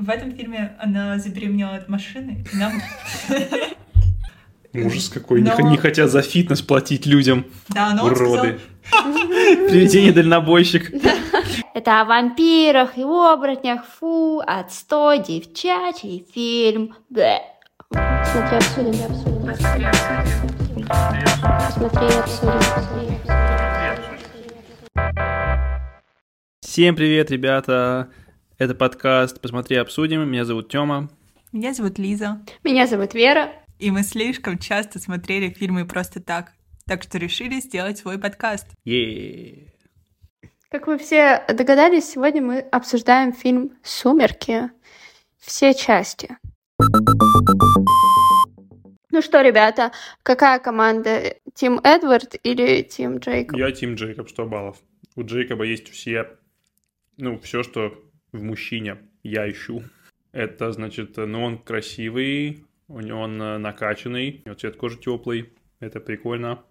В этом фильме она забеременела от машины. и Нам... Ужас какой. Не Но- Не хотят за фитнес платить людям. Да, но Уроды. Привидение дальнобойщик. Это о вампирах и оборотнях. Фу, отстой, девчачий фильм. Бэ. Смотри, обсудим, обсудим. Посмотри, обсудим. Всем привет, ребята. Это подкаст «Посмотри, обсудим». Меня зовут Тёма. Меня зовут Лиза, Меня зовут Вера. и мы слишком часто смотрели фильмы просто так, так что решили сделать свой подкаст. Е. Как вы все догадались, сегодня мы обсуждаем фильм «Сумерки». Все части. Ну что, ребята, какая команда? Тим Эдвард или Тим Джейкоб? Я Тим Джейкоб, 100 баллов. У Джейкоба есть все, ну, все, что в мужчине я ищу. Это, значит, ну, он красивый, у него он э, накачанный, у него цвет кожи теплый. Это прикольно.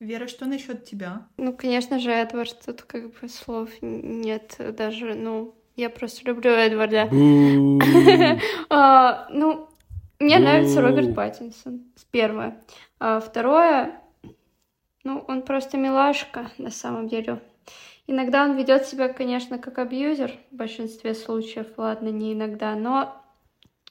Вера, что насчет тебя? Ну, конечно же, Эдвард, тут как бы слов нет даже, ну, я просто люблю Эдварда. А, ну, мне нравится Роберт Паттинсон, первое. А второе, ну, он просто милашка, на самом деле. Иногда он ведет себя, конечно, как абьюзер, в большинстве случаев, ладно, не иногда, но,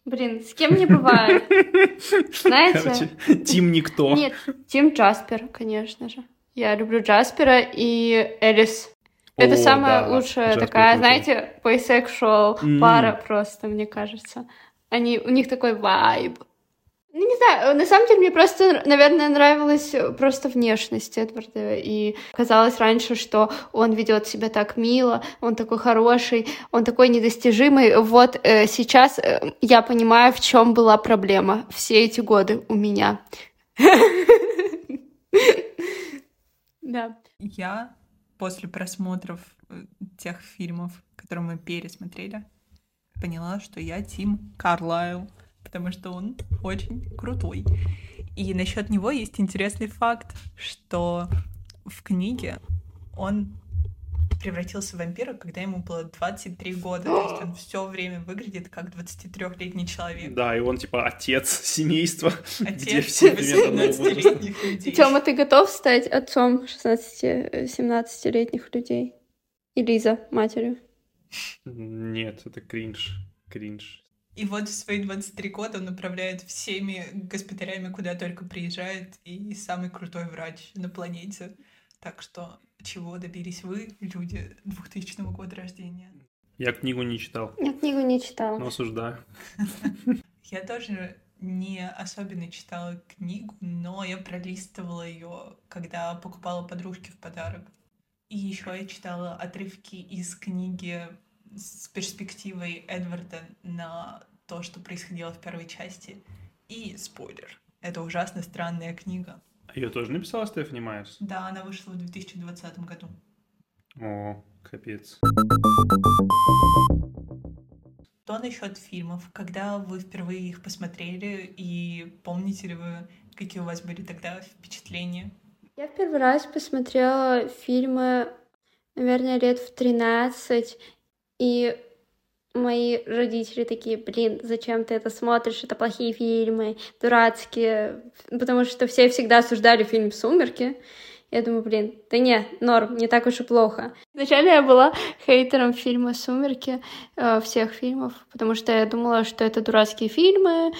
блин, с кем не бывает. Знаете? Короче, Тим никто. Нет, Тим Джаспер, конечно же. Я люблю Джаспера и Элис. Это О, самая да, лучшая Джаспер такая, крутой. знаете, bisexual М. пара просто, мне кажется. Они, у них такой вайб. Ну, не знаю, на самом деле мне просто, наверное, нравилась просто внешность Эдварда, и казалось раньше, что он ведет себя так мило, он такой хороший, он такой недостижимый. Вот э, сейчас э, я понимаю, в чем была проблема все эти годы у меня. Да. Я после просмотров э, тех фильмов, которые мы пересмотрели, поняла, что я Тим Карлайл, потому что он очень крутой. И насчет него есть интересный факт, что в книге он превратился в вампира, когда ему было 23 года. То есть он все время выглядит как 23-летний человек. Да, и он типа отец семейства, где Отец все одного возраста. 18-летних людей. Тёма, ты готов стать отцом 16-17-летних людей? И Лиза матерью? Нет, это кринж. Кринж. И вот в свои 23 года он управляет всеми госпиталями, куда только приезжает, и самый крутой врач на планете. Так что чего добились вы, люди 2000 года рождения? Я книгу не читал, Я книгу не читала. но осуждаю. Я тоже не особенно читала книгу, но я пролистывала ее, когда покупала подружке в подарок. И еще я читала отрывки из книги с перспективой Эдварда на то, что происходило в первой части. И спойлер. Это ужасно странная книга. Ее тоже написала Стефани Майерс? Да, она вышла в 2020 году. О, капец. Что насчет фильмов? Когда вы впервые их посмотрели, и помните ли вы, какие у вас были тогда впечатления? Я в первый раз посмотрела фильмы, наверное, лет в 13, и мои родители такие, блин, зачем ты это смотришь, это плохие фильмы, дурацкие, потому что все всегда осуждали фильм «Сумерки», я думаю, блин, да не, норм, не так уж и плохо. Вначале я была хейтером фильма «Сумерки», э, всех фильмов, потому что я думала, что это дурацкие фильмы,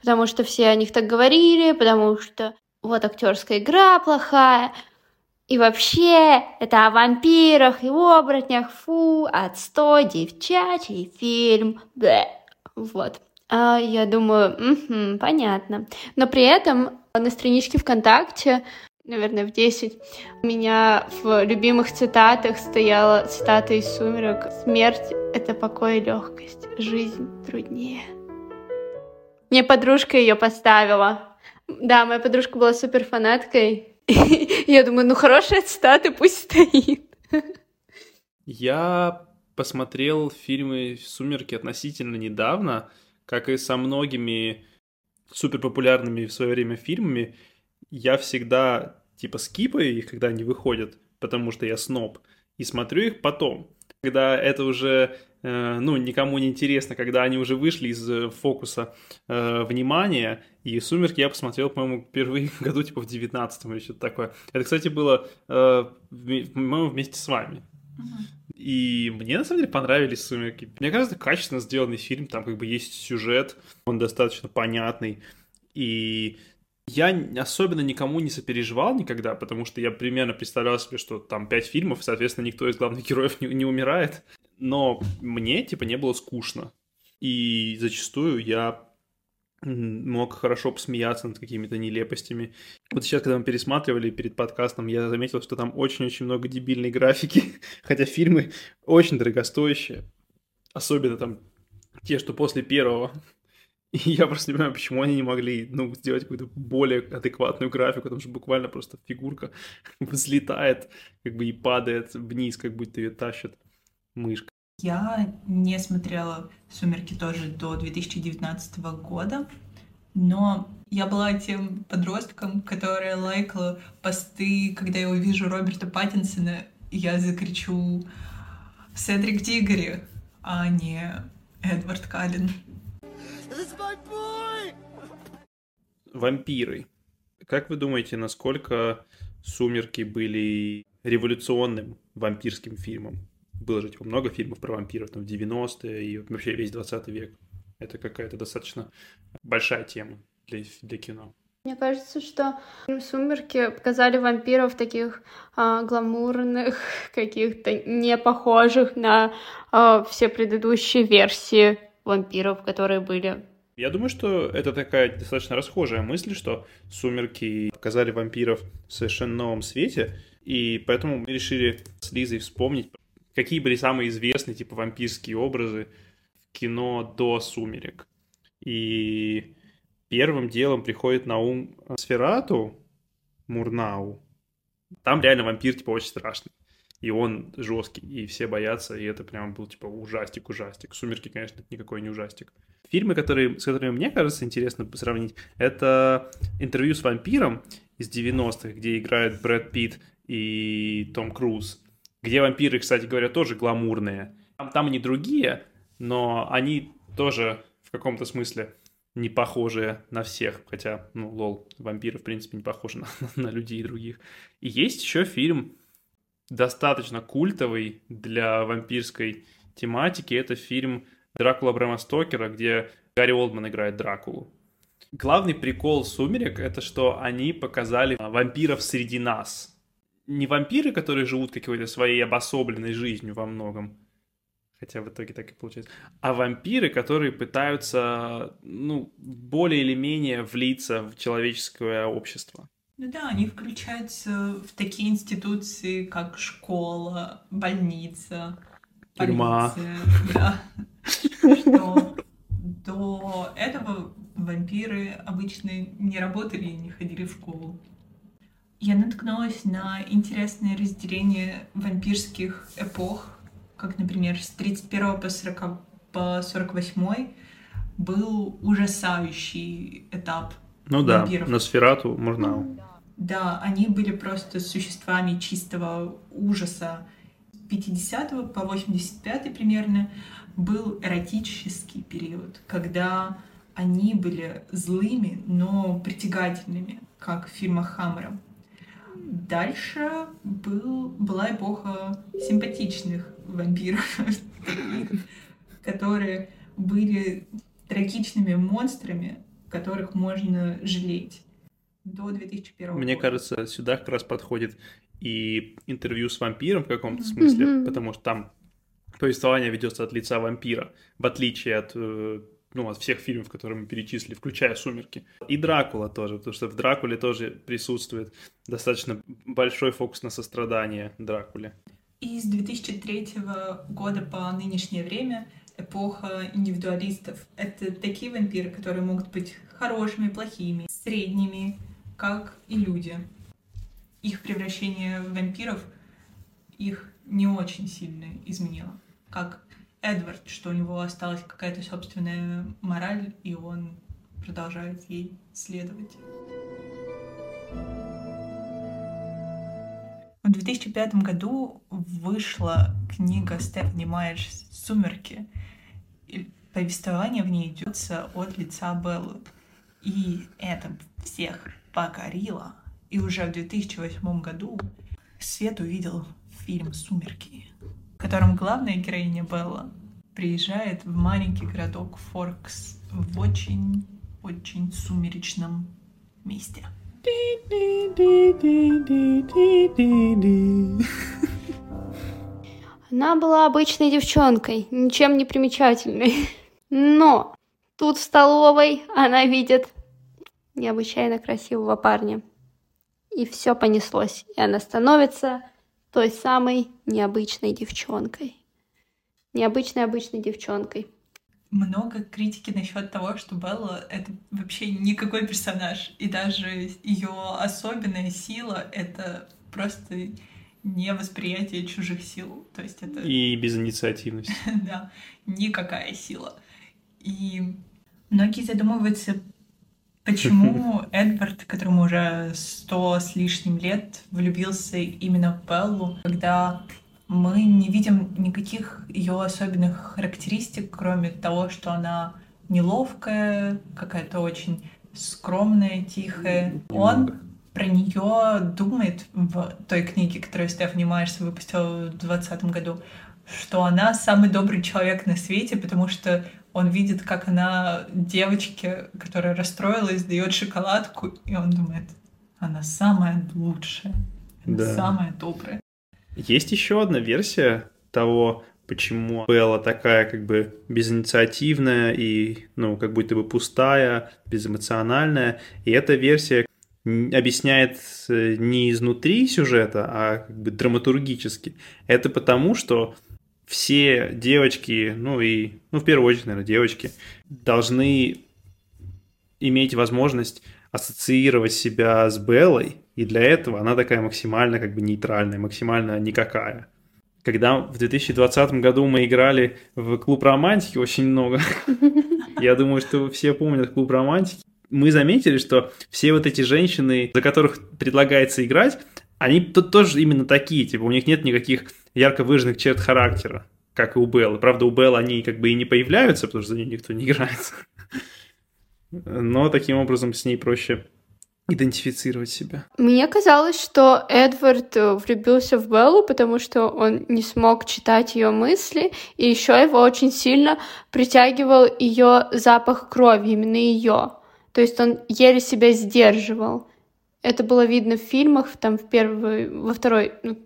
потому что все о них так говорили, потому что вот актерская игра плохая. И вообще, это о вампирах и оборотнях, фу, отстой, девчачий фильм, Бэ. Вот. А я думаю, «Мгм, понятно. Но при этом на страничке ВКонтакте, наверное, в 10, у меня в любимых цитатах стояла цитата из «Сумерек». «Смерть — это покой и легкость, жизнь труднее». Мне подружка ее поставила. Да, моя подружка была супер фанаткой. Я думаю, ну хорошая цитата, пусть стоит. Я посмотрел фильмы «Сумерки» относительно недавно, как и со многими суперпопулярными в свое время фильмами. Я всегда типа скипаю их, когда они выходят, потому что я сноб, и смотрю их потом. Когда это уже ну, никому не интересно, когда они уже вышли из э, фокуса э, внимания, и «Сумерки» я посмотрел, по-моему, впервые году, типа, в 19-м или что-то такое. Это, кстати, было, э, по-моему, вместе с вами. И мне, на самом деле, понравились «Сумерки». Мне кажется, качественно сделанный фильм, там как бы есть сюжет, он достаточно понятный, и я особенно никому не сопереживал никогда, потому что я примерно представлял себе, что там пять фильмов, соответственно, никто из главных героев не, не умирает. Но мне, типа, не было скучно. И зачастую я мог хорошо посмеяться над какими-то нелепостями. Вот сейчас, когда мы пересматривали перед подкастом, я заметил, что там очень-очень много дебильной графики, хотя фильмы очень дорогостоящие. Особенно там те, что после первого. И я просто не понимаю, почему они не могли, ну, сделать какую-то более адекватную графику, потому что буквально просто фигурка взлетает, как бы и падает вниз, как будто ее тащит мышка. Я не смотрела «Сумерки» тоже до 2019 года, но я была тем подростком, который лайкала посты, когда я увижу Роберта Паттинсона, я закричу «Седрик Дигори», а не Эдвард Каллен. Вампиры. Как вы думаете, насколько «Сумерки» были революционным вампирским фильмом? Было же типа, много фильмов про вампиров там, в 90-е и вообще весь 20 век. Это какая-то достаточно большая тема для, для кино. Мне кажется, что «Сумерки» показали вампиров таких а, гламурных, каких-то не похожих на а, все предыдущие версии вампиров, которые были. Я думаю, что это такая достаточно расхожая мысль, что «Сумерки» показали вампиров в совершенно новом свете, и поэтому мы решили с Лизой вспомнить, какие были самые известные, типа, вампирские образы в кино до «Сумерек». И первым делом приходит на ум Сферату Мурнау. Там реально вампир, типа, очень страшный и он жесткий, и все боятся, и это прям был, типа, ужастик-ужастик. «Сумерки», конечно, это никакой не ужастик. Фильмы, которые, с которыми мне кажется интересно сравнить, это «Интервью с вампиром» из 90-х, где играют Брэд Питт и Том Круз, где вампиры, кстати говоря, тоже гламурные. Там, там они другие, но они тоже в каком-то смысле не похожие на всех, хотя, ну, лол, вампиры, в принципе, не похожи на, на людей других. И есть еще фильм достаточно культовый для вампирской тематики. Это фильм «Дракула Брэма Стокера», где Гарри Олдман играет Дракулу. Главный прикол «Сумерек» — это что они показали вампиров среди нас. Не вампиры, которые живут какой-то своей обособленной жизнью во многом, хотя в итоге так и получается, а вампиры, которые пытаются, ну, более или менее влиться в человеческое общество. Ну да, они включаются в такие институции, как школа, больница, Тюрьма. Да. Что до этого вампиры обычно не работали и не ходили в школу. Я наткнулась на интересное разделение вампирских эпох, как, например, с 31 по, 40, по 48 был ужасающий этап ну вампиров. да, Носферату, Мурнау. Да, они были просто существами чистого ужаса. С 50 по 85 примерно был эротический период, когда они были злыми, но притягательными, как в фильмах Хаммера. Дальше был, была эпоха симпатичных вампиров, которые были трагичными монстрами, которых можно жалеть до 2001 Мне года. кажется, сюда как раз подходит и интервью с вампиром в каком-то смысле, mm-hmm. потому что там повествование ведется от лица вампира, в отличие от э, ну, от всех фильмов, которые мы перечислили, включая «Сумерки». И «Дракула» тоже, потому что в «Дракуле» тоже присутствует достаточно большой фокус на сострадание Дракуле. И с 2003 года по нынешнее время эпоха индивидуалистов. Это такие вампиры, которые могут быть хорошими, плохими, средними, как и люди. Их превращение в вампиров их не очень сильно изменило. Как Эдвард, что у него осталась какая-то собственная мораль, и он продолжает ей следовать. В 2005 году вышла книга Стефани Майерс «Сумерки». И повествование в ней идет от лица Беллы. И это всех покорило. И уже в 2008 году Свет увидел фильм «Сумерки», в котором главная героиня Белла приезжает в маленький городок Форкс в очень-очень сумеречном месте. Она была обычной девчонкой, ничем не примечательной. Но тут в столовой она видит необычайно красивого парня. И все понеслось. И она становится той самой необычной девчонкой. Необычной обычной девчонкой много критики насчет того, что Белла — это вообще никакой персонаж. И даже ее особенная сила — это просто не восприятие чужих сил. То есть это... И безинициативность. да, никакая сила. И многие задумываются, почему Эдвард, которому уже сто с лишним лет, влюбился именно в Беллу, когда мы не видим никаких ее особенных характеристик, кроме того, что она неловкая, какая-то очень скромная, тихая. Он про нее думает в той книге, которую Стефани Майерс выпустила в 2020 году, что она самый добрый человек на свете, потому что он видит, как она девочке, которая расстроилась, дает шоколадку, и он думает, она самая лучшая, она да. самая добрая. Есть еще одна версия того, почему Белла такая как бы безинициативная и, ну, как будто бы пустая, безэмоциональная. И эта версия объясняет э, не изнутри сюжета, а как бы драматургически. Это потому, что все девочки, ну и, ну, в первую очередь, наверное, девочки, должны иметь возможность ассоциировать себя с Беллой, и для этого она такая максимально как бы нейтральная, максимально никакая. Когда в 2020 году мы играли в клуб романтики очень много, я думаю, что все помнят клуб романтики, мы заметили, что все вот эти женщины, за которых предлагается играть, они тут тоже именно такие, типа у них нет никаких ярко выраженных черт характера, как и у Беллы. Правда, у Беллы они как бы и не появляются, потому что за нее никто не играет. Но таким образом с ней проще идентифицировать себя. Мне казалось, что Эдвард э, влюбился в Беллу, потому что он не смог читать ее мысли, и еще его очень сильно притягивал ее запах крови, именно ее. То есть он еле себя сдерживал. Это было видно в фильмах, там в первой, во второй, ну,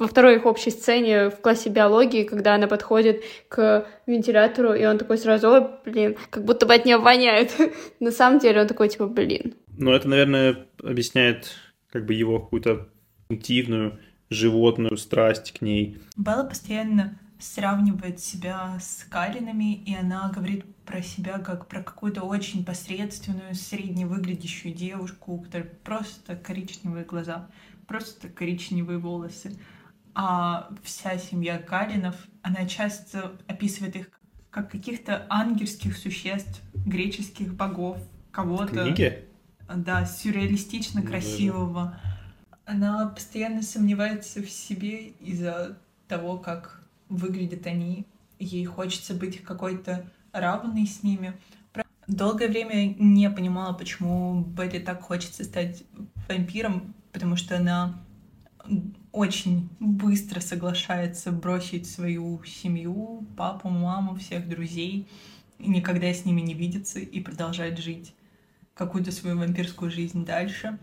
во второй их общей сцене в классе биологии, когда она подходит к вентилятору, и он такой сразу, ой, блин, как будто бы от нее воняет. На самом деле он такой, типа, блин. Ну, это, наверное, объясняет как бы его какую-то интуитивную животную страсть к ней. Белла постоянно сравнивает себя с Калинами, и она говорит про себя как про какую-то очень посредственную, средне выглядящую девушку, у которой просто коричневые глаза, просто коричневые волосы а вся семья Калинов, она часто описывает их как каких-то ангельских существ, греческих богов, кого-то. Книги? Да, сюрреалистично красивого. Она постоянно сомневается в себе из-за того, как выглядят они. Ей хочется быть какой-то равной с ними. Долгое время не понимала, почему Белли так хочется стать вампиром, потому что она очень быстро соглашается бросить свою семью, папу, маму, всех друзей, и никогда с ними не видеться и продолжать жить какую-то свою вампирскую жизнь дальше.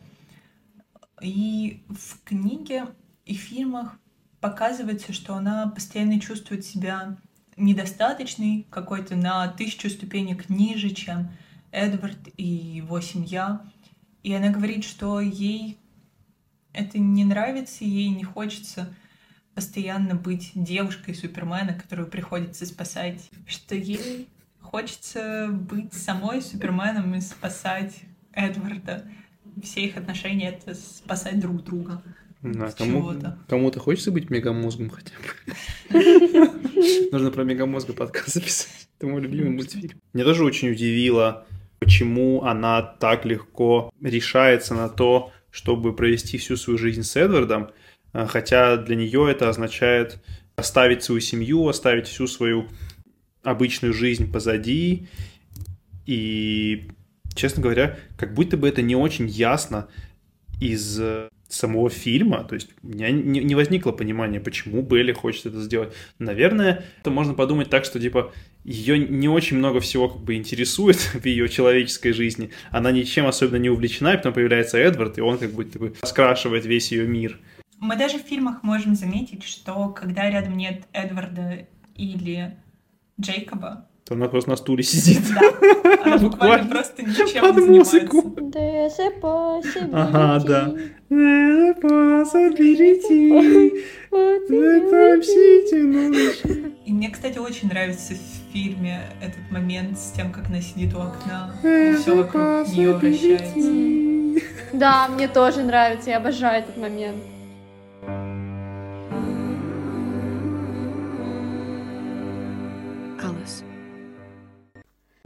И в книге и фильмах показывается, что она постоянно чувствует себя недостаточной, какой-то на тысячу ступенек ниже, чем Эдвард и его семья. И она говорит, что ей это не нравится, ей не хочется постоянно быть девушкой Супермена, которую приходится спасать, что ей хочется быть самой Суперменом и спасать Эдварда. Все их отношения — это спасать друг друга. Да, кому, кому-то хочется быть мегамозгом хотя бы. Нужно про мегамозга подкаст записать. Это мой любимый мультфильм. Мне тоже очень удивило, почему она так легко решается на то, чтобы провести всю свою жизнь с Эдвардом, а, хотя для нее это означает оставить свою семью, оставить всю свою обычную жизнь позади. И, честно говоря, как будто бы это не очень ясно из самого фильма, то есть у меня не, возникло понимания, почему Белли хочет это сделать. Наверное, это можно подумать так, что типа ее не очень много всего как бы интересует в ее человеческой жизни, она ничем особенно не увлечена, и потом появляется Эдвард, и он как будто бы раскрашивает весь ее мир. Мы даже в фильмах можем заметить, что когда рядом нет Эдварда или Джейкоба, то она просто на стуле сидит. Да, она буквально просто ничем не занимается. Ага, да. И мне, кстати, очень нравится в фильме этот момент с тем, как она сидит у окна, и все вокруг нее вращается. Да, мне тоже нравится, я обожаю этот момент.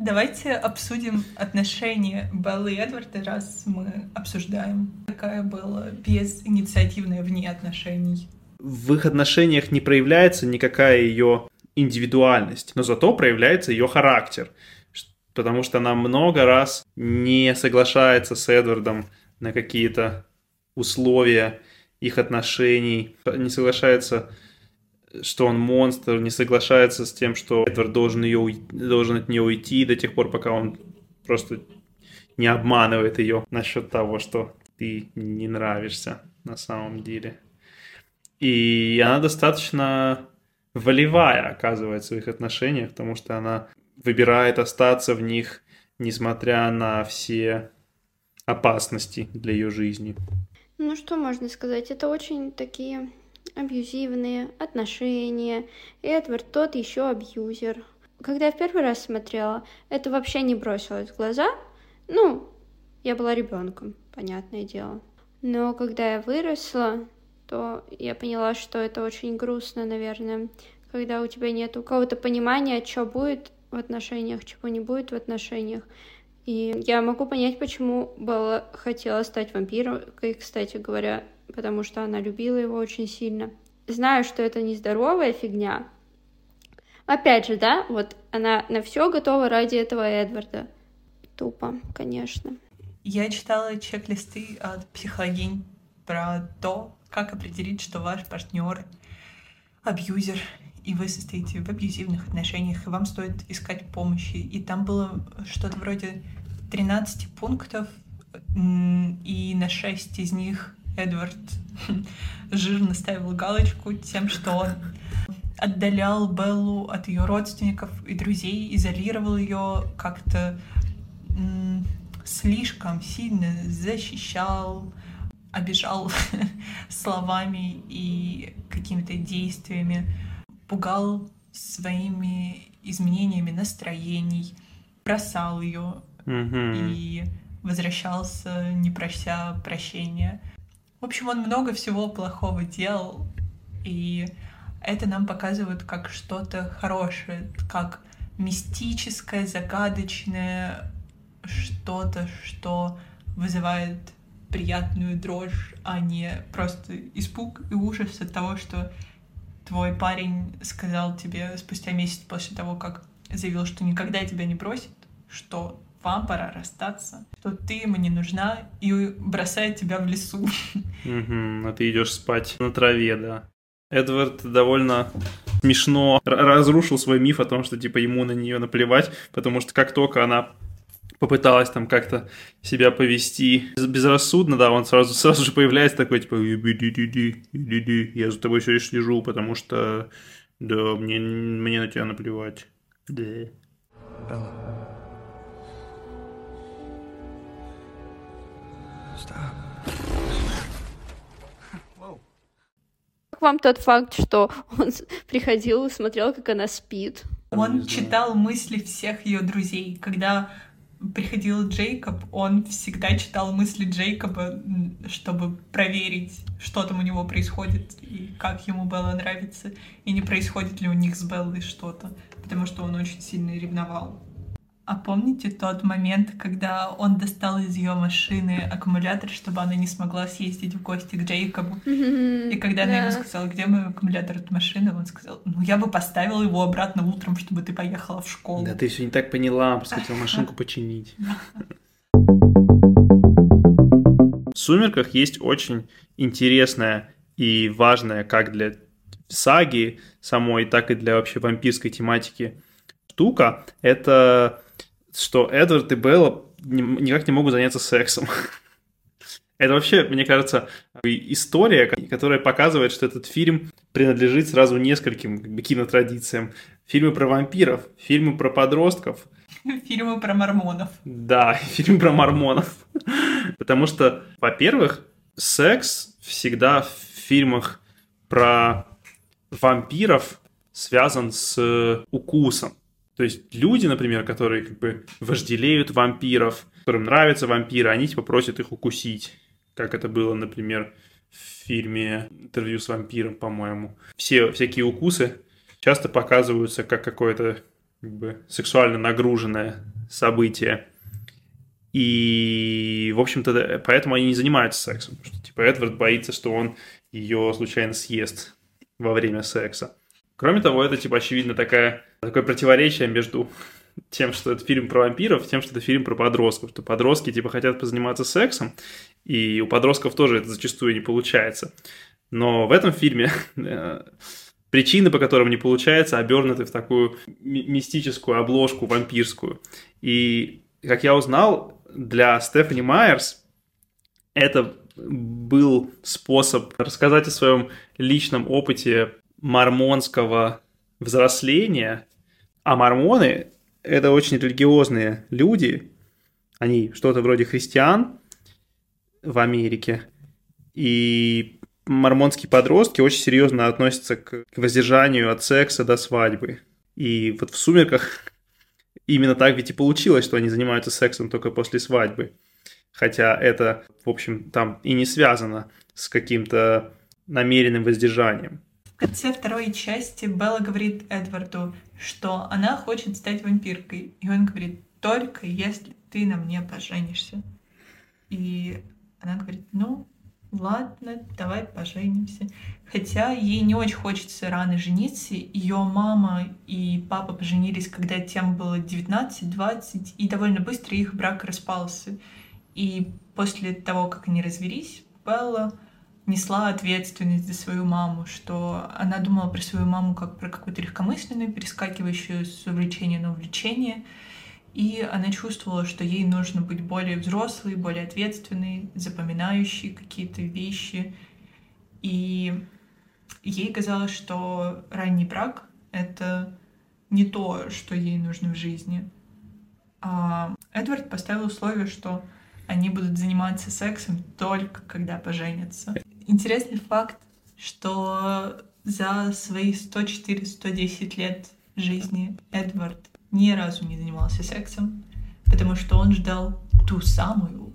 Давайте обсудим отношения Беллы и Эдварда, раз мы обсуждаем, какая была безинициативная вне отношений. В их отношениях не проявляется никакая ее индивидуальность, но зато проявляется ее характер, потому что она много раз не соглашается с Эдвардом на какие-то условия их отношений, не соглашается что он монстр, не соглашается с тем, что Эдвард должен, ее, должен от нее уйти до тех пор, пока он просто не обманывает ее насчет того, что ты не нравишься на самом деле. И она достаточно волевая, оказывается, в их отношениях, потому что она выбирает остаться в них, несмотря на все опасности для ее жизни. Ну, что можно сказать? Это очень такие абьюзивные отношения. Эдвард тот еще абьюзер. Когда я в первый раз смотрела, это вообще не бросилось в глаза. Ну, я была ребенком, понятное дело. Но когда я выросла, то я поняла, что это очень грустно, наверное, когда у тебя нет какого-то понимания, что будет в отношениях, чего не будет в отношениях. И я могу понять, почему Белла хотела стать вампиром, и, кстати говоря, потому что она любила его очень сильно. Знаю, что это нездоровая фигня. Опять же, да, вот она на все готова ради этого Эдварда. Тупо, конечно. Я читала чек-листы от психологинь про то, как определить, что ваш партнер абьюзер, и вы состоите в абьюзивных отношениях, и вам стоит искать помощи. И там было что-то вроде 13 пунктов, и на 6 из них Эдвард жирно ставил галочку тем, что он отдалял Беллу от ее родственников и друзей, изолировал ее как-то слишком сильно защищал, обижал словами и какими-то действиями, пугал своими изменениями настроений, бросал ее mm-hmm. и возвращался, не прося прощения. В общем, он много всего плохого делал, и это нам показывает как что-то хорошее, как мистическое, загадочное, что-то, что вызывает приятную дрожь, а не просто испуг и ужас от того, что твой парень сказал тебе спустя месяц после того, как заявил, что никогда тебя не бросит, что вам пора расстаться, что ты ему не нужна, и бросает тебя в лесу. Угу, а ты идешь спать на траве, да. Эдвард довольно смешно разрушил свой миф о том, что типа ему на нее наплевать, потому что как только она попыталась там как-то себя повести безрассудно, да, он сразу, сразу же появляется такой, типа, я за тобой все слежу, потому что, да, мне, мне на тебя наплевать. Да. Как вам тот факт, что он приходил и смотрел, как она спит? Он читал мысли всех ее друзей. Когда приходил Джейкоб, он всегда читал мысли Джейкоба, чтобы проверить, что там у него происходит и как ему Белла нравится, и не происходит ли у них с Беллой что-то, потому что он очень сильно ревновал. А помните тот момент, когда он достал из ее машины аккумулятор, чтобы она не смогла съездить в гости к Джейкобу? И когда она ему сказала, где мой аккумулятор от машины, он сказал, ну я бы поставил его обратно утром, чтобы ты поехала в школу. Да ты все не так поняла, просто хотел машинку починить. В «Сумерках» есть очень интересная и важная как для саги самой, так и для вообще вампирской тематики штука. Это что Эдвард и Белла никак не могут заняться сексом. Это вообще, мне кажется, история, которая показывает, что этот фильм принадлежит сразу нескольким кинотрадициям. Фильмы про вампиров, фильмы про подростков. Фильмы про мормонов. Да, фильмы про мормонов. Потому что, во-первых, секс всегда в фильмах про вампиров связан с укусом. То есть люди, например, которые как бы вожделеют вампиров, которым нравятся вампиры, они типа просят их укусить. Как это было, например, в фильме «Интервью с вампиром», по-моему. Все всякие укусы часто показываются как какое-то как бы, сексуально нагруженное событие. И, в общем-то, поэтому они не занимаются сексом. Потому что, типа, Эдвард боится, что он ее случайно съест во время секса. Кроме того, это, типа, очевидно, такая, такое противоречие между тем, что это фильм про вампиров, тем, что это фильм про подростков. Что подростки, типа, хотят позаниматься сексом, и у подростков тоже это зачастую не получается. Но в этом фильме э, причины, по которым не получается, обернуты в такую мистическую обложку вампирскую. И, как я узнал, для Стефани Майерс это был способ рассказать о своем личном опыте мормонского взросления, а мормоны – это очень религиозные люди, они что-то вроде христиан в Америке, и мормонские подростки очень серьезно относятся к воздержанию от секса до свадьбы. И вот в «Сумерках» именно так ведь и получилось, что они занимаются сексом только после свадьбы. Хотя это, в общем, там и не связано с каким-то намеренным воздержанием конце второй части Белла говорит Эдварду, что она хочет стать вампиркой. И он говорит, только если ты на мне поженишься. И она говорит, ну, ладно, давай поженимся. Хотя ей не очень хочется рано жениться. Ее мама и папа поженились, когда тем было 19-20, и довольно быстро их брак распался. И после того, как они развелись, Белла несла ответственность за свою маму, что она думала про свою маму как про какую-то легкомысленную, перескакивающую с увлечения на увлечение. И она чувствовала, что ей нужно быть более взрослой, более ответственной, запоминающей какие-то вещи. И ей казалось, что ранний брак — это не то, что ей нужно в жизни. А Эдвард поставил условие, что они будут заниматься сексом только когда поженятся. Интересный факт, что за свои 104-110 лет жизни Эдвард ни разу не занимался сексом, потому что он ждал ту самую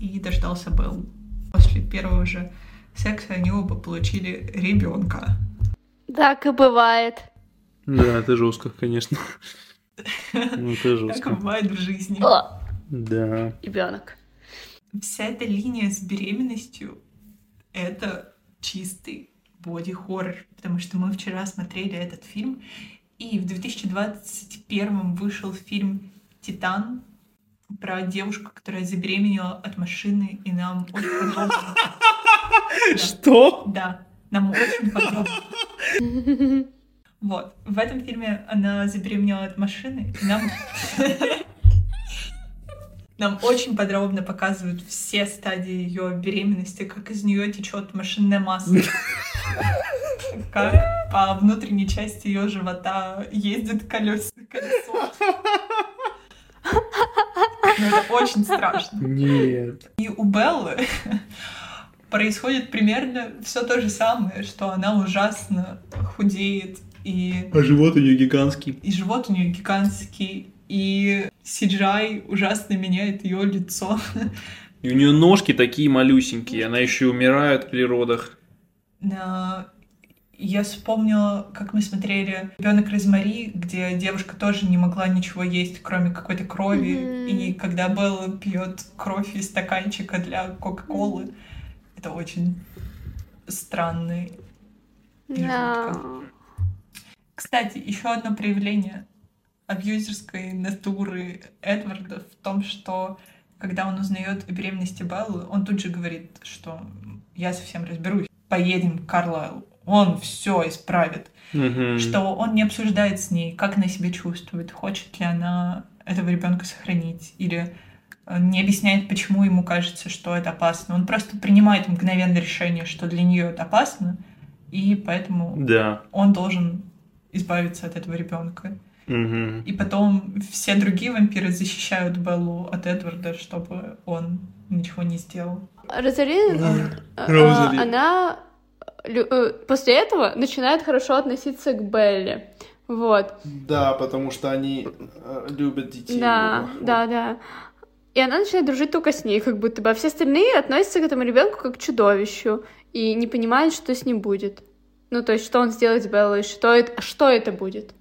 и дождался Белл. После первого же секса они оба получили ребенка. Так и бывает. Да, это жестко, конечно. Ну, это жестко. Так бывает в жизни. Да. Ребенок. Вся эта линия с беременностью это чистый боди-хоррор, потому что мы вчера смотрели этот фильм, и в 2021 вышел фильм «Титан», про девушку, которая забеременела от машины, и нам очень подробно... Что? Да, нам очень подробно. Вот, в этом фильме она забеременела от машины, и нам... Нам очень подробно показывают все стадии ее беременности, как из нее течет машинное масло, как по внутренней части ее живота ездит колесо. колесо. Ну, это очень страшно. Нет. И у Беллы происходит примерно все то же самое, что она ужасно худеет и... А живот у нее гигантский. И живот у нее гигантский, и CGI ужасно меняет ее лицо. И у нее ножки такие малюсенькие, она еще умирает при родах. Да. Я вспомнила, как мы смотрели «Ребенок Розмари», где девушка тоже не могла ничего есть, кроме какой-то крови. Мгм. И когда Белла пьет кровь из стаканчика для Кока-Колы, это очень странный. Да. Кстати, еще одно проявление абьюзерской натуры Эдварда в том, что когда он узнает о беременности Беллы, он тут же говорит, что я совсем разберусь, поедем к Карлайлу, он все исправит. Мгм. Что он не обсуждает с ней, как она себя чувствует, хочет ли она этого ребенка сохранить, или э, не объясняет, почему ему кажется, что это опасно. Он просто принимает мгновенное решение, что для нее это опасно, и поэтому Да. он должен избавиться от этого ребенка. Мгм. И потом все другие вампиры защищают Беллу от Эдварда, чтобы он ничего не сделал. Розалин, э, э, Розали. она э, после этого начинает хорошо относиться к Белле. Вот. Да, потому что они э, любят детей. Да, оба. да, да. И она начинает дружить только с ней, как будто бы. А все остальные относятся к этому ребенку как к чудовищу и не понимают, что с ним будет. Ну, то есть, что он сделает с Беллой, что это, что это будет.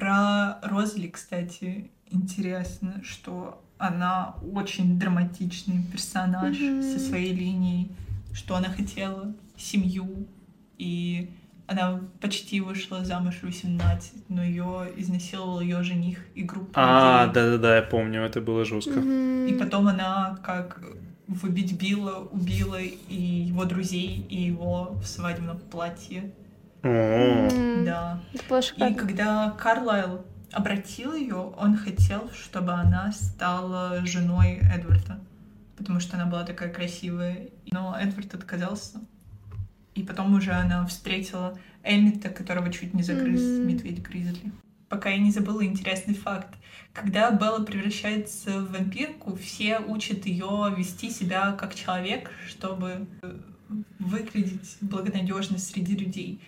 Про Розли, кстати, интересно, что она очень драматичный персонаж Мгм. со своей линией, что она хотела семью, и она почти вышла замуж в 18, но ее изнасиловал ее жених и группа А, да-да-да, я помню, это было жестко. И потом она как в «Убить Билла» убила и его друзей, и его в свадебном платье. Да. И когда Карлайл обратил ее, он хотел, чтобы она стала женой Эдварда, потому что она была такая красивая. Но Эдвард отказался. И потом уже она встретила Эммита, которого чуть не загрыз медведь Гризли. Пока я не забыла интересный факт. Когда Белла превращается в вампирку, все учат ее вести себя как человек, чтобы э, выглядеть благонадежно среди людей.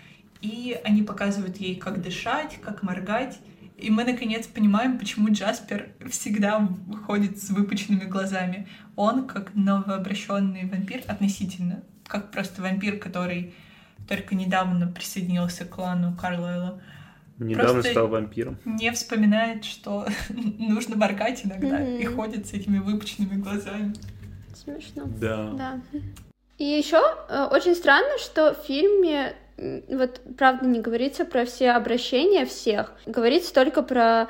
И они показывают ей, как дышать, как моргать. И мы наконец понимаем, почему Джаспер всегда ходит с выпученными глазами. Он, как новообращенный вампир, относительно, как просто вампир, который только недавно присоединился к клану Карлайла, недавно Просто- стал вампиром. не вспоминает, что нужно моргать иногда, Мгм. и ходит с этими выпученными глазами. Смешно. Да. Да. И еще очень странно, что в фильме вот правда не говорится про все обращения всех, говорится только про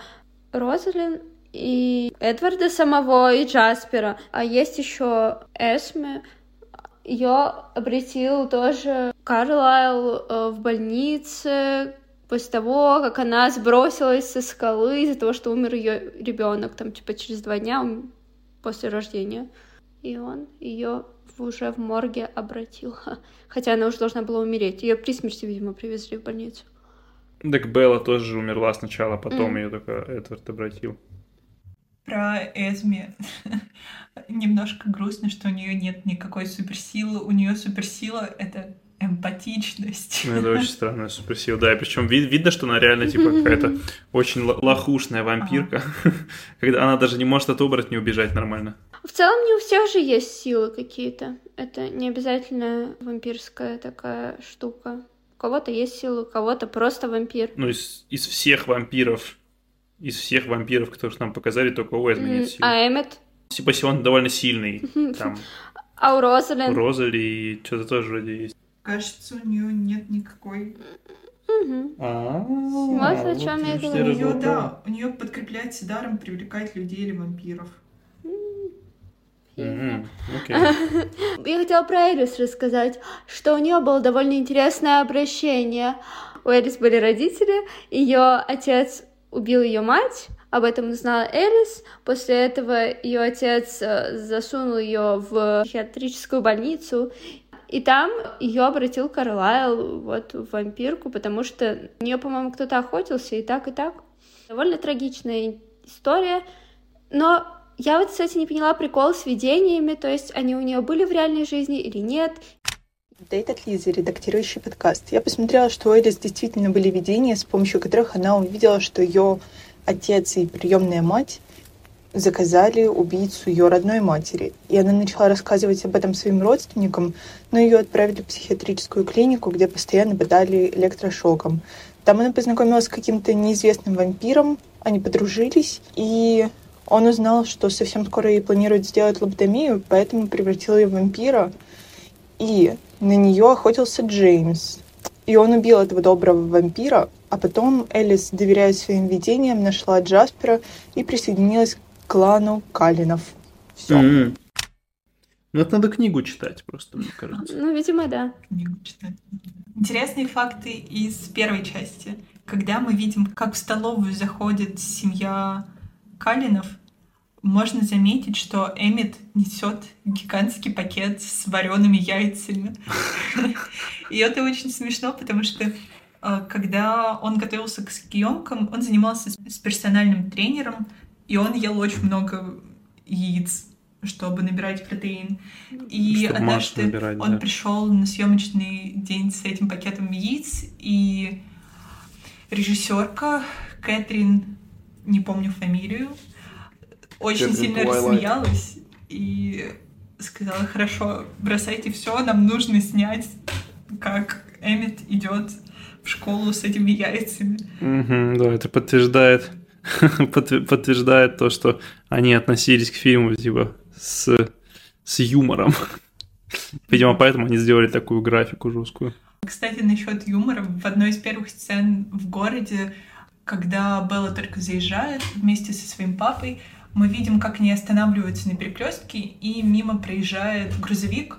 Розалин и Эдварда самого и Джаспера, а есть еще Эсме. Ее обратил тоже Карлайл э, в больнице после того, как она сбросилась со скалы из-за того, что умер ее ребенок, там типа через два дня после рождения. И он ее уже в морге обратил. Хотя она уже должна была умереть. Ее при смерти, видимо, привезли в больницу. Так Белла тоже умерла сначала, потом Мгм. ее только Эдвард обратил. Про Эзми немножко грустно, что у нее нет никакой суперсилы. У нее суперсила — это эмпатичность. Ну, это очень странная суперсила. Да, и причем видно, что она реально типа какая-то очень л- лохушная вампирка. Когда она даже не может от оборотня убежать нормально. В целом не у всех же есть силы какие-то. Это не обязательно вампирская такая штука. У кого-то есть силы, у кого-то просто вампир. Ну, из, из всех вампиров, из всех вампиров, которых нам показали, только у Эзми М, нет сил. А Эммет? Типа, он довольно сильный. Там А у у Розалин? Розали что-то тоже вроде есть. Кажется, у нее нет никакой... Мгм. Вот о чём я У говорю. нее, да, у нее подкрепляется даром привлекать людей или вампиров. Мгм, Окей. Я хотела про Элис рассказать, что у нее было довольно интересное обращение. У Элис были родители, ее отец убил ее мать, об этом узнала Элис. После этого ее отец э, засунул ее в психиатрическую больницу, и там ее обратил Карлайл вот в вампирку, потому что на нее, по-моему, кто-то охотился и так, и так. Довольно трагичная история, но я вот, кстати, не поняла прикол с видениями, то есть они у нее были в реальной жизни или нет. Дейт от Лизы, редактирующий подкаст. Я посмотрела, что у Элис действительно были видения, с помощью которых она увидела, что ее отец и приемная мать заказали убийцу ее родной матери. И она начала рассказывать об этом своим родственникам, но ее отправили в психиатрическую клинику, где постоянно пытали электрошоком. Там она познакомилась с каким-то неизвестным вампиром, они подружились, и он узнал, что совсем скоро ей планируют сделать лоботомию, поэтому превратил ее в вампира. И на нее охотился Джеймс. И он убил этого доброго вампира, а потом Элис, доверяя своим видениям, нашла Джаспера и присоединилась клану Калинов. Все. М. Ну, это надо книгу читать просто, мне кажется. Ну, видимо, да. Книгу читать. Интересные факты из первой части. Когда мы видим, как в столовую заходит семья Калинов, можно заметить, что Эммит несет гигантский пакет с вареными яйцами. И это очень смешно, потому что э, когда он готовился к съемкам, он занимался с персональным тренером, и он ел очень много яиц, чтобы набирать протеин. И Чтоб массу однажды набирать, он да. пришел на съемочный день с этим пакетом яиц, и режиссерка Кэтрин, не помню фамилию, очень Кэтрин сильно Твайлайт. рассмеялась и сказала, хорошо, бросайте все, нам нужно снять, как Эммет идет в школу с этими яйцами. Мгм, да, это подтверждает, подтвер- подтверждает то, что они относились к фильму типа с, с юмором. Видимо, поэтому они сделали такую графику жесткую. Кстати, насчет юмора, в одной из первых сцен в городе, когда Белла только заезжает вместе со своим папой, мы видим, как они останавливаются на перекрестке, и мимо проезжает грузовик,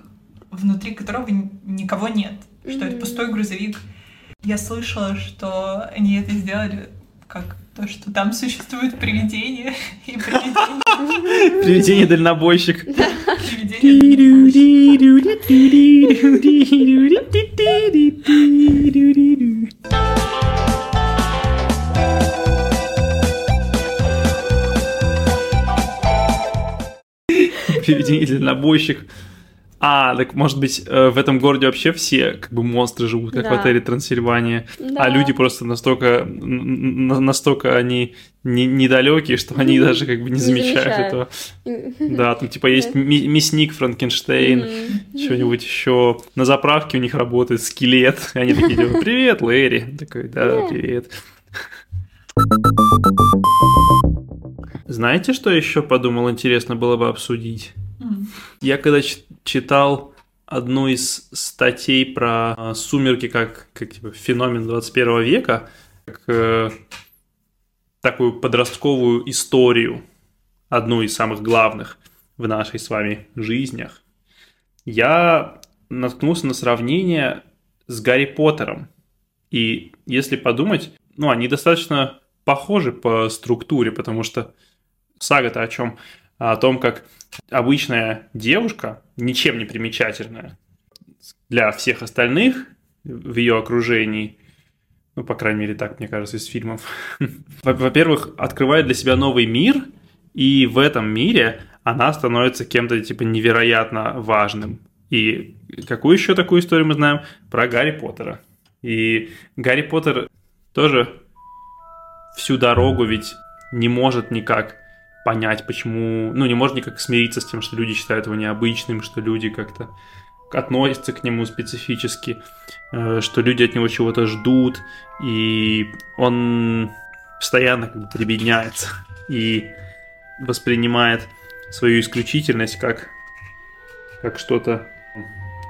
внутри которого никого нет, что это Мгм. пустой грузовик. Я слышала, что они это сделали как то, что там существует привидение, и привидение, Привидение дальнобойщик. привидение Привидение дальнобойщик. А, так может быть, э, в этом городе вообще все как бы монстры живут, как в Да. отеле Трансильвания. Да. А люди просто настолько, настолько они не- недалекие, что они даже как бы не Не замечают замечают. этого. Да, там типа есть мясник Франкенштейн, что-нибудь еще. На заправке у них работает скелет. Они такие делают, привет, Лэри. Такой, да, привет. Знаете, что еще подумал, интересно было бы обсудить? Я когда читал одну из статей про а, сумерки как, как типа, феномен 21 века, как э, такую подростковую историю, одну из самых главных в нашей с вами жизнях, я наткнулся на сравнение с Гарри Поттером. И если подумать, ну, они достаточно похожи по структуре, потому что сага-то о чем? О том, как обычная девушка, ничем не примечательная для всех остальных в ее окружении, ну, по крайней мере, так, мне кажется, из фильмов, Во- во-первых, открывает для себя новый мир, и в этом мире она становится кем-то, типа, невероятно важным. И какую еще такую историю мы знаем? Про Гарри Поттера. И Гарри Поттер тоже всю дорогу ведь не может никак понять, почему... Ну, не может никак смириться с тем, что люди считают его необычным, что люди как-то относятся к нему специфически, э, что люди от него чего-то ждут, и он постоянно как бы прибедняется и воспринимает свою исключительность как, как что-то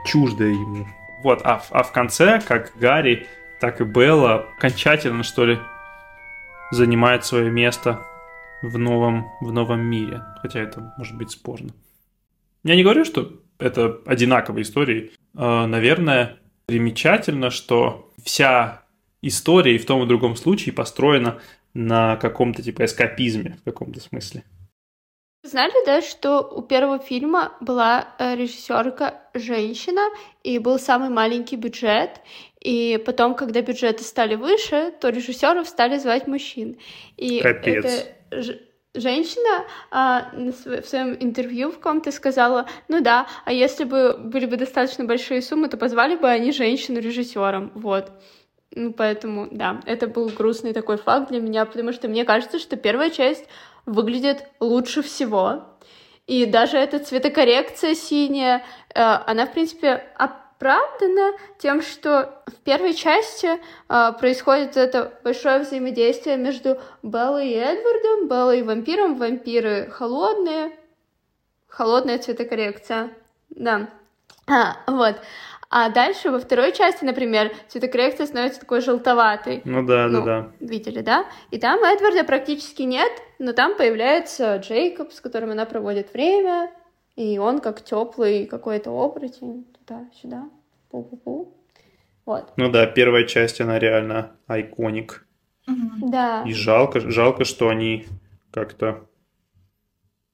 чуждое ему. Вот, а, а в конце, как Гарри, так и Белла окончательно, что ли, занимает свое место в новом, в новом мире. Хотя это может быть спорно. Я не говорю, что это одинаковые истории. Э, Наверное, примечательно, что вся история и в том и другом случае построена на каком-то типа эскапизме в каком-то смысле. Знали, да, что у первого фильма была э, режиссерка женщина, и был самый маленький бюджет, и потом, когда бюджеты стали выше, то режиссеров стали звать мужчин. И Капец. эта ж- женщина а, в своем интервью в ком-то сказала, ну да, а если бы были бы достаточно большие суммы, то позвали бы они женщину режиссером, вот. Ну, поэтому, да, это был грустный такой факт для меня, потому что мне кажется, что первая часть выглядит лучше всего. И даже эта цветокоррекция синяя, э, она, в принципе, оправдана тем, что в первой части э, происходит это большое взаимодействие между Беллой и Эдвардом, Беллой и вампиром. Вампиры холодные, холодная цветокоррекция, да. А, вот. А дальше во второй части, например, цветокоррекция становится такой желтоватой. Ну да, Ну, да, да. Видели, да? И там Эдварда практически нет, но там появляется Джейкоб, с которым она проводит время, и он как теплый какой-то оборотень туда-сюда, пу-пу-пу. Вот. Ну да, первая часть, она реально айконик. Да. И жалко, жалко, что они как-то...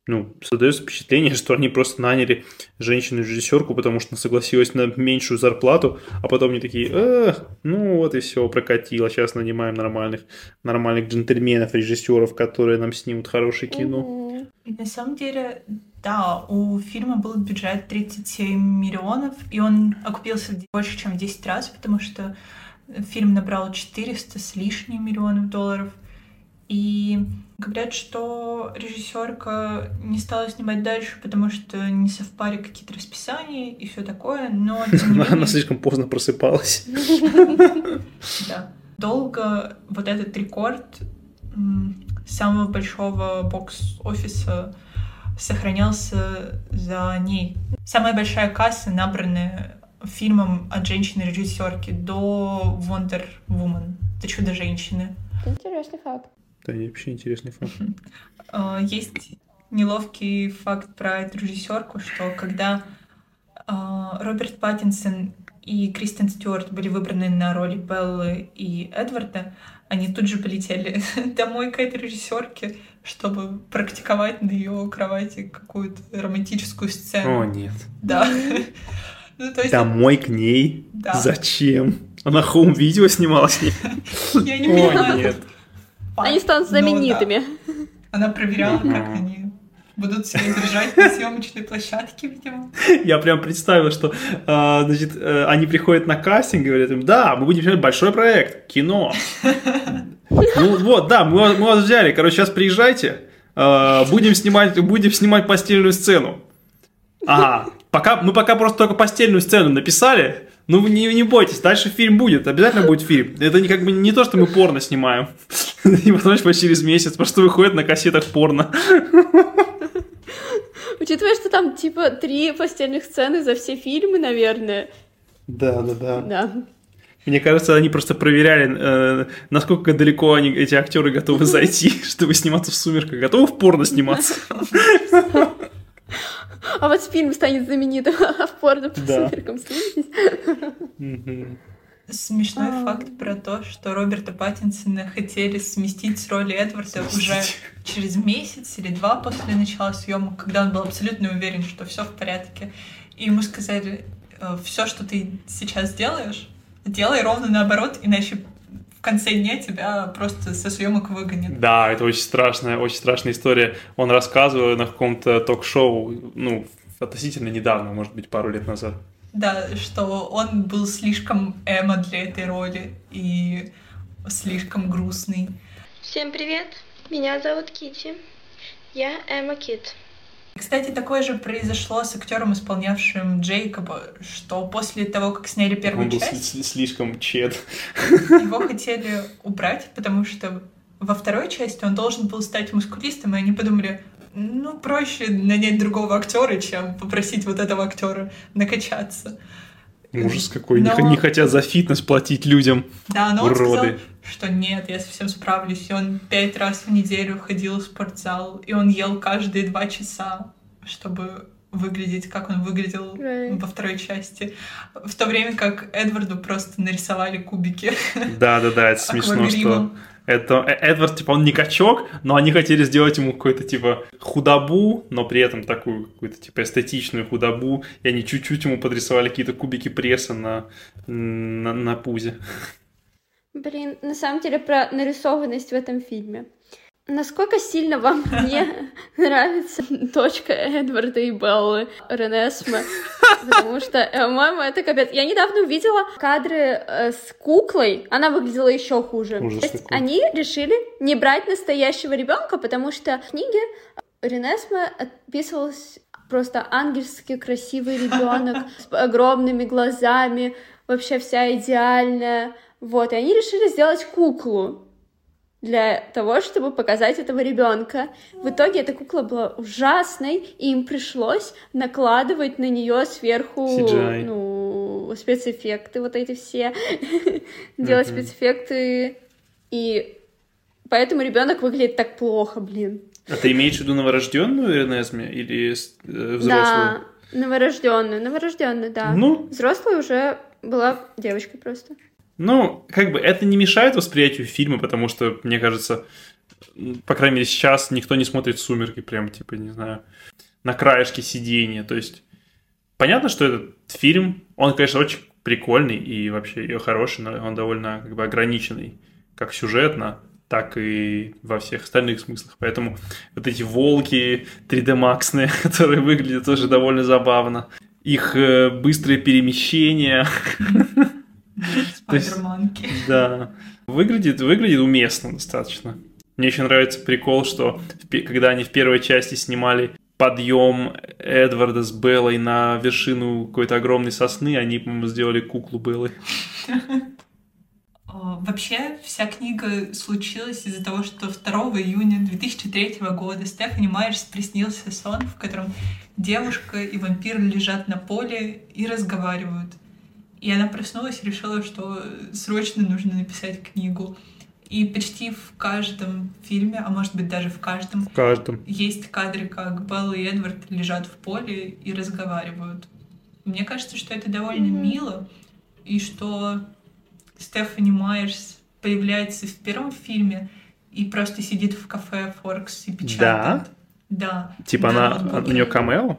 Ну, создается впечатление, что они просто наняли женщину-режиссерку, потому что она согласилась на меньшую зарплату, а потом они такие, «Эх, ну вот и все, прокатило, сейчас нанимаем нормальных, нормальных джентльменов, режиссеров, которые нам снимут хорошее кино. И на самом деле, да, у фильма был бюджет 37 миллионов, и он окупился больше, чем в 10 раз, потому что фильм набрал 400 с лишним миллионов долларов. И говорят, что режиссерка не стала снимать дальше, потому что не совпали какие-то расписания и все такое, но Она слишком поздно просыпалась. да. Долго вот этот рекорд самого большого бокс-офиса сохранялся за ней. Самая большая касса, набранная фильмом от женщины-режиссерки до Wonder Woman, до Чудо-женщины. Интересный факт. Да, и вообще интересный факт. Э, Есть неловкий факт про эту режиссерку, что когда э, Роберт Паттинсон и Кристен Стюарт были выбраны на роли Беллы и Эдварда, они тут же полетели домой к этой режиссерке, чтобы практиковать на ее кровати какую-то романтическую О, сцену. нет. Да. Ну, то есть, Домой к ней? Да. Зачем? Она home video снимала с ней? я не О, понимаю. нет. этот факт, Они станут да. знаменитыми. Она проверяла, как они будут себя держать на съемочной площадке, видимо. Я прям представил, что а, значит, э, они приходят на кастинг и говорят им, да, мы будем снимать большой проект, кино. Ну вот, да, мы, вас- мы вас взяли, короче, сейчас приезжайте, а, будем снимать, будем снимать постельную сцену. Ага, пока, мы пока просто только постельную сцену написали, ну не, не бойтесь, дальше фильм будет, обязательно будет фильм. Это не как бы не то, что мы порно снимаем. И потом через месяц, просто выходит на кассетах порно. Учитывая, что там типа три постельных сцены за все фильмы, наверное. Да, да, да. Да. Мне кажется, они просто проверяли, э, насколько далеко они, эти актеры готовы зайти, чтобы сниматься в сумерках. Готовы в порно сниматься? А вот фильм станет знаменитым, а в порно по сумеркам снимитесь. Смешной А. факт про то, что Роберта Паттинсона хотели сместить с роли Эдварда уже через месяц или два после начала съемок, когда он был абсолютно уверен, что все в порядке. И ему сказали, все, что ты сейчас делаешь, делай ровно наоборот, иначе в конце дня тебя просто со съемок выгонят. Да, это очень страшная, очень страшная история. Он рассказывал на каком-то ток-шоу, ну, относительно недавно, может быть, пару лет назад. Да, что он был слишком эмо для этой роли и слишком грустный. Всем привет, меня зовут Кити. Я Эмма Кит. Кстати, такое же произошло с актером, исполнявшим Джейкоба, что после того, как сняли первую Он был часть, сли- слишком чед. его хотели убрать, потому что во второй части он должен был стать мускулистом, и они подумали, ну, проще нанять другого актера, чем попросить вот этого актера накачаться. Ужас какой. Не, Но- не хотят за фитнес платить людям. Да, но он сказал, Уроды. что нет, я совсем справлюсь. И он пять раз в неделю ходил в спортзал, и он ел каждые два часа, чтобы выглядеть, как он выглядел Right. во второй части. В то время как Эдварду просто нарисовали кубики Да-да-да, это смешно, что... Это Э- Эдвард, типа, он не качок, но они хотели сделать ему какой-то, типа, худобу, но при этом такую какую-то, типа, эстетичную худобу, и они чуть-чуть ему подрисовали какие-то кубики пресса на, на, на пузе. Блин, на самом деле про нарисованность в этом фильме. Насколько сильно вам не нравится точка Эдварда и Беллы Ренесме? Потому что, э, по-моему, это капец. Я недавно увидела кадры э, с куклой. Она выглядела еще хуже. Ужас То есть какой. они решили не брать настоящего ребенка, потому что в книге Ренесме описывалась просто ангельски красивый ребенок с огромными глазами, вообще вся идеальная. Вот, и они решили сделать куклу для того, чтобы показать этого ребенка. В итоге эта кукла была ужасной, и им пришлось накладывать на нее сверху CGI. ну, спецэффекты, вот эти все, делать Мгм. спецэффекты. И поэтому ребенок выглядит так плохо, блин. А ты имеешь в виду новорожденную Ренесме или э, взрослую? Да, новорожденную, новорожденную, да. Ну, Взрослая уже была девочкой просто. Ну, как бы это не мешает восприятию фильма, потому что, мне кажется, по крайней мере, сейчас никто не смотрит «Сумерки» прям, типа, не знаю, на краешке сидения. То есть, понятно, что этот фильм, он, конечно, очень прикольный и вообще и хороший, но он довольно как бы ограниченный, как сюжетно, так и во всех остальных смыслах. Поэтому вот эти волки 3D-максные, которые выглядят тоже довольно забавно, их э, То есть- Спайдерманки. Да. Выглядит, выглядит уместно достаточно. Мне еще нравится прикол, что когда они в первой части снимали подъем Эдварда с Беллой на вершину какой-то огромной сосны, они, по-моему, сделали куклу Беллы. Вообще, вся книга случилась из-за того, что 2 июня 2003 года Стефани Майерс приснился сон, в котором девушка и вампир лежат на поле и разговаривают. И она проснулась и решила, что срочно нужно написать книгу. И почти в каждом фильме, а может быть даже в каждом, В каждом. есть кадры, как Белла и Эдвард лежат в поле и разговаривают. Мне кажется, что это довольно Мгм. мило, и что Стефани Майерс появляется в первом фильме и просто сидит в кафе Форкс и печатает. Да. Типа Да, она, ноутбуке. у нее камео?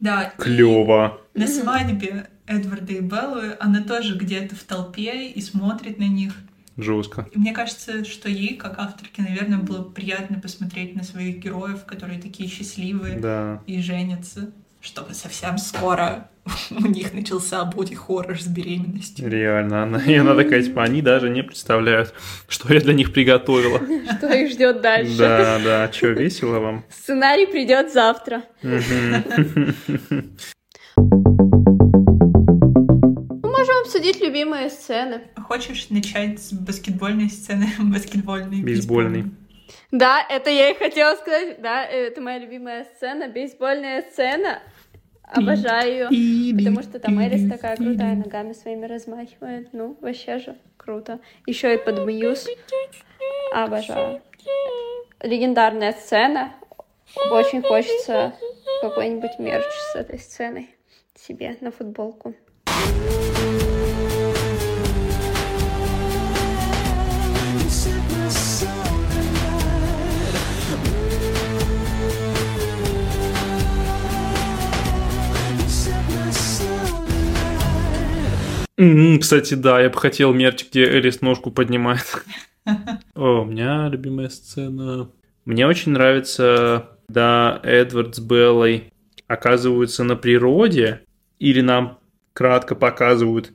Да. Клево. На свадьбе Эдварда и Беллы она тоже где-то в толпе и смотрит на них. Жестко. И мне кажется, что ей, как авторке, наверное, было приятно посмотреть на своих героев, которые такие счастливые Да. и женятся, чтобы совсем скоро у них начался боди-хоррор с беременностью. Реально. Она, и она такая, типа, они даже не представляют, что я для них приготовила. Что их ждет дальше? Да, да. Че, весело вам? Сценарий придет завтра. Обсудить любимые сцены. Хочешь начать с баскетбольной сцены? Баскетбольной. Бейсбольной. Да, это я и хотела сказать. Да, это моя любимая сцена, бейсбольная сцена. Обожаю ее. Потому что там Элис такая крутая, ногами своими размахивает. Ну, вообще же круто. Еще и под Мьюз. Обожаю. Легендарная сцена. Очень хочется какой-нибудь мерч с этой сценой себе на футболку. Кстати, да, я бы хотел мерч, где Элис ножку поднимает. О, у меня любимая сцена. Мне очень нравится, когда Эдвард с Беллой оказываются на природе, или нам кратко показывают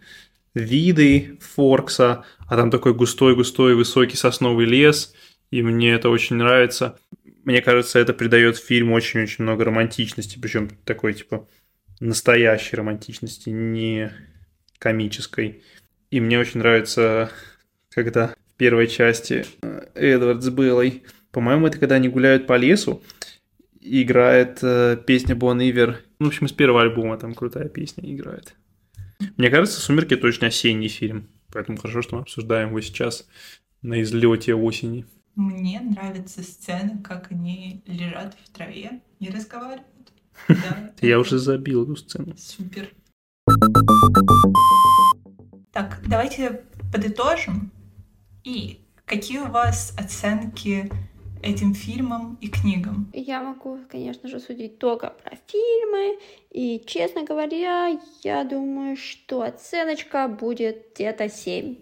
виды Форкса, а там такой густой-густой высокий сосновый лес, и мне это очень нравится. Мне кажется, это придает фильму очень-очень много романтичности, причем такой, типа, настоящей романтичности, не комической. И мне очень нравится, когда в первой части э, Эдвард с Беллой, по-моему, это когда они гуляют по лесу, играет э, песня Бон Ивер. Ну, в общем, из первого альбома там крутая песня играет. Мне кажется, «Сумерки» точно осенний фильм, поэтому хорошо, что мы обсуждаем его сейчас на излете осени. Мне нравится сцена, как они лежат в траве и разговаривают. Да, Я уже забил эту сцену. Супер. Так, давайте подытожим. И какие у вас оценки этим фильмам и книгам? Я могу, конечно же, судить только про фильмы. И, честно говоря, я думаю, что оценочка будет где-то 7.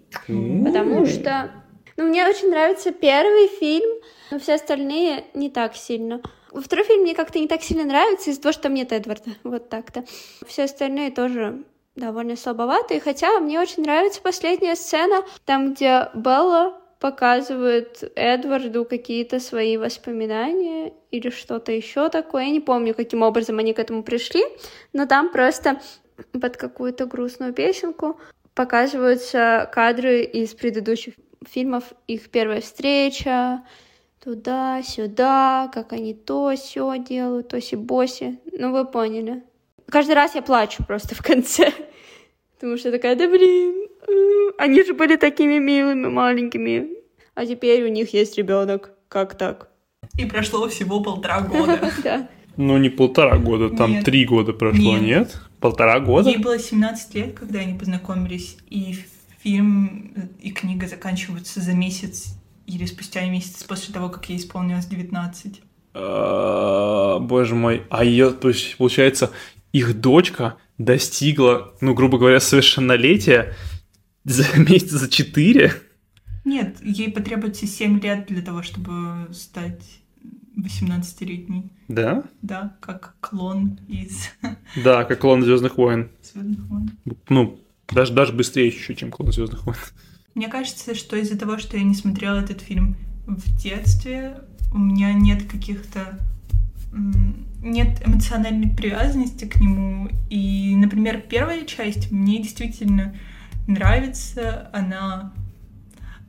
Потому что Но мне очень нравится первый фильм, но все остальные не так сильно. Второй фильм мне как-то не так сильно нравится из-за того, что там нет Эдварда. Вот так-то. Все остальные тоже довольно слабоватые, хотя мне очень нравится последняя сцена, там, где Белла показывает Эдварду какие-то свои воспоминания или что-то еще такое. Я не помню, каким образом они к этому пришли, но там просто под какую-то грустную песенку показываются кадры из предыдущих фильмов, их первая встреча, туда-сюда, как они то все делают, тоси-боси. Ну, вы поняли. Каждый раз я плачу просто в конце. Потому что такая, да блин, они же были такими милыми, маленькими. А теперь у них есть ребенок. Как так? И прошло всего полтора года. Да. Ну, не полтора года, там три года прошло, Нет. нет? Полтора года? Ей было 17 лет, когда они познакомились, и фильм и книга заканчиваются за месяц или спустя месяц после того, как ей исполнилось 19. А, Боже мой, а ее, то есть, получается, их дочка достигла, ну, грубо говоря, совершеннолетия за месяца за четыре? Нет, ей потребуется 7 лет для того, чтобы стать 18-летней. Да? Да, как клон из Да, как клон Звездных войн. Звездных войн. Ну, даже, даже быстрее чуть-чуть, чем клон Звездных войн. Мне кажется, что из-за того, что я не смотрела этот фильм в детстве, у меня нет каких-то нет эмоциональной привязанности к нему. И, например, первая часть мне действительно нравится. Она,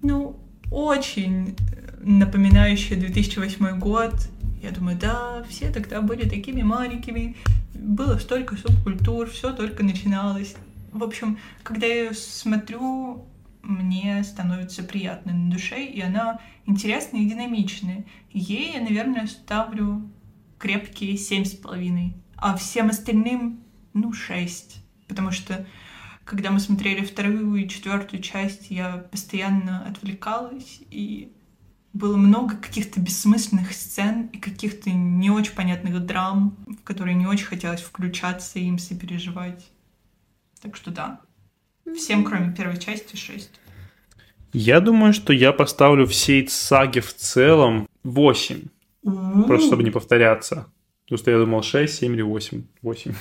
ну, очень напоминающая 2008 год. Я думаю, да, все тогда были такими маленькими, было столько субкультур, все только начиналось. В общем, когда я ее смотрю, мне становится приятно на душе, и она интересная и динамичная. Ей я, наверное, ставлю крепкие семь с половиной, а всем остальным, ну, шесть. Потому что, когда мы смотрели вторую и четвертую часть, я постоянно отвлекалась, и было много каких-то бессмысленных сцен и каких-то не очень понятных драм, в которые не очень хотелось включаться им сопереживать. Так что да, всем, кроме первой части, шесть. Я думаю, что я поставлю всей саге в целом 8. Просто чтобы не повторяться. Потому что я думал 6, 7 или 8. 8.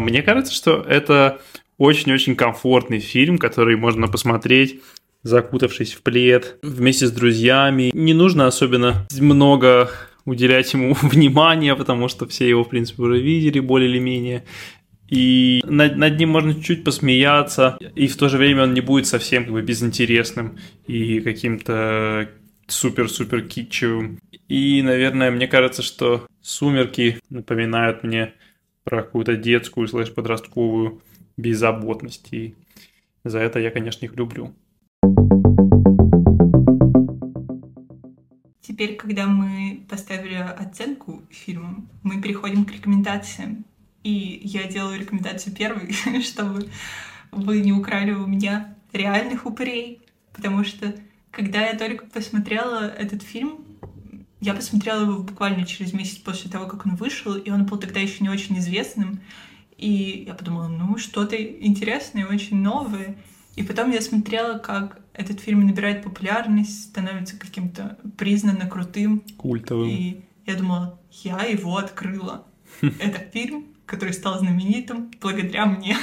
Мне кажется, что это очень-очень комфортный фильм, который можно посмотреть, закутавшись в плед, вместе с друзьями. Не нужно особенно много уделять ему внимания, потому что все его, в принципе, уже видели более или менее. И над, над ним можно чуть-чуть посмеяться, и в то же время он не будет совсем как бы безинтересным и каким-то супер-супер китчевым. И, наверное, мне кажется, что «Сумерки» напоминают мне про какую-то детскую слэш-подростковую беззаботность. И за это я, конечно, их люблю. Теперь, когда мы поставили оценку фильмам, мы переходим к рекомендациям. И я делаю рекомендацию первой, чтобы вы не украли у меня реальных упырей. Потому что, когда я только посмотрела этот фильм, я посмотрела его буквально через месяц после того, как он вышел, и он был тогда еще не очень известным. И я подумала, ну, что-то интересное, очень новое. И потом я смотрела, как этот фильм набирает популярность, становится каким-то признанно крутым. Культовым. И я думала, я его открыла. Это фильм, который стал знаменитым благодаря мне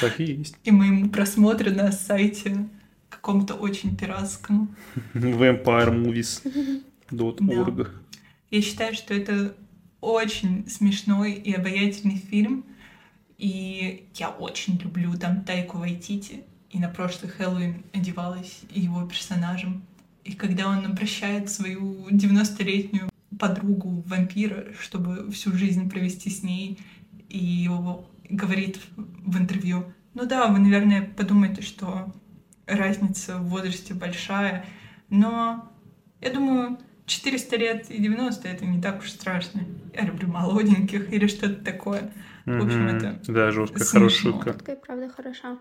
Так и есть. и моему просмотру на сайте каком-то очень пиратском. Vampiremovies.org Я считаю, что это очень смешной и обаятельный фильм. И я очень люблю там Тайку Вайтити. И на прошлый Хэллоуин одевалась его персонажем. И когда он обращает свою 90-летнюю подругу вампира, чтобы всю жизнь провести с ней, и говорит в интервью, ну да, вы, наверное, подумаете, что разница в возрасте большая, но я думаю, 400 лет и 90 это не так уж страшно. Я люблю молоденьких или что-то такое. В общем, это Да, смешно. хорошая шутка. Правда хороша.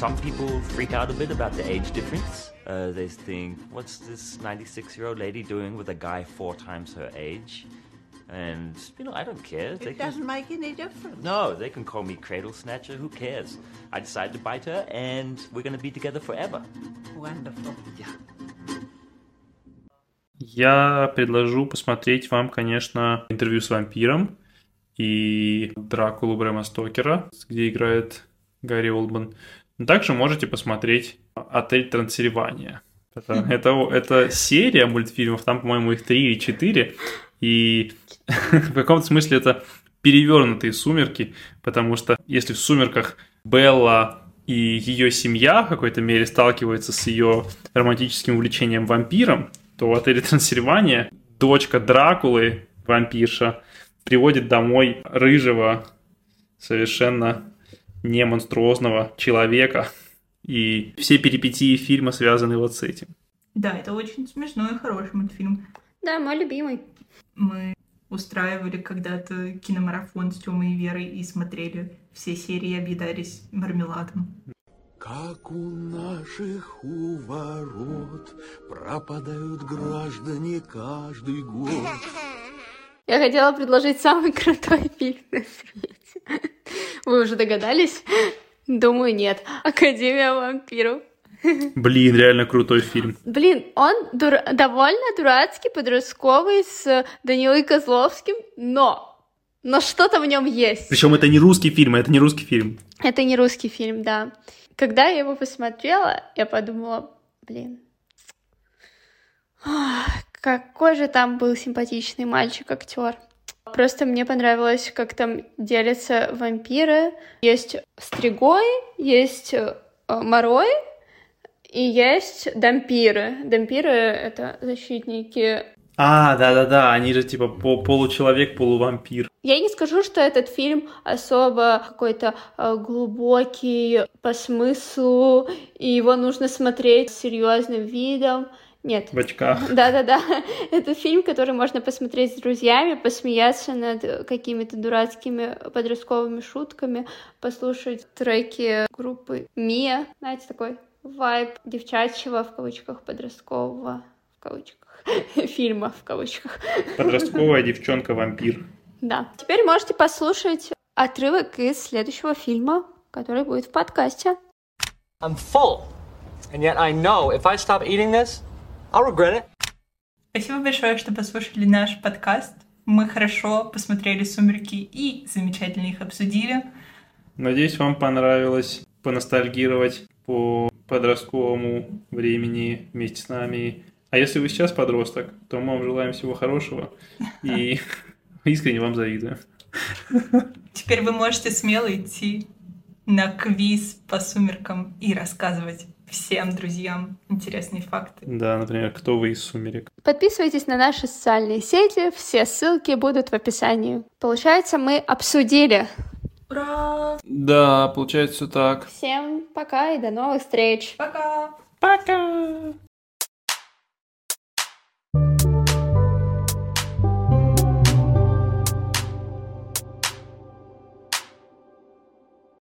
Some people freak out a bit about the age difference. Uh, they think, what's this 96 year old lady doing with a guy four times her age? And, you know, I don't care. They It can- doesn't make any difference. no, they can call me Cradle Snatcher. Who cares? I decided to bite her, and we're going to be together forever. Wonderful. Yeah. Я предложу посмотреть вам, конечно, интервью с вампиром и Дракулу Брэма Стокера, где играет Гарри Олдман. Но также можете посмотреть «Отель Трансильвания». Это, это, это серия мультфильмов, там, по-моему, их три или четыре, и в каком-то смысле это перевернутые сумерки, потому что если в сумерках Белла и ее семья в какой-то мере сталкиваются с ее романтическим увлечением вампиром, то в отеле Трансильвания дочка Дракулы, вампирша, приводит домой рыжего, совершенно не монструозного человека. И все перипетии фильма связаны вот с этим. Да, это очень смешной и хороший мультфильм. Да, мой любимый. Мы устраивали когда-то киномарафон с Тёмой и Верой и смотрели все серии и объедались мармеладом. Как у наших у ворот пропадают граждане каждый год. Я хотела предложить самый крутой фильм на свете. Вы уже догадались? Думаю, нет. Академия вампиров. Блин, реально крутой фильм. Блин, он дур... довольно дурацкий, подростковый, с Данилой Козловским, но... Но что-то в нем есть. Причем это не русский фильм, это не русский фильм. Это не русский фильм, да. Когда я его посмотрела, я подумала, блин, какой же там был симпатичный мальчик-актер. Просто мне понравилось, как там делятся вампиры. Есть Стригой, есть э, Морой, и есть дампиры. Дампиры — это защитники А, да-да-да, они же типа по- получеловек, полувампир. Я не скажу, что этот фильм особо какой-то э, глубокий по смыслу, и его нужно смотреть с серьезным видом. Нет. В очках. Да-да-да. Это фильм, который можно посмотреть с друзьями, посмеяться над какими-то дурацкими подростковыми шутками, послушать треки группы Мия, знаете, такой вайб девчачьего, в кавычках, подросткового, в кавычках, фильма, в кавычках. Подростковая девчонка-вампир. Да. Теперь можете послушать отрывок из следующего фильма, который будет в подкасте. I'm full. And yet I know if I stop eating this, I'll regret it. Спасибо большое, что послушали наш подкаст. Мы хорошо посмотрели «Сумерки» и замечательно их обсудили. Надеюсь, вам понравилось поностальгировать по подростковому времени вместе с нами. А если вы сейчас подросток, то мы вам желаем всего хорошего и искренне вам завидую. Теперь вы можете смело идти на квиз по «Сумеркам» и рассказывать всем друзьям интересные факты. Да, например, кто вы из «Сумерек». Подписывайтесь на наши социальные сети, все ссылки будут в описании. Получается, мы обсудили. Ура! Да, получается все так. Всем пока и до новых встреч. Пока! Пока!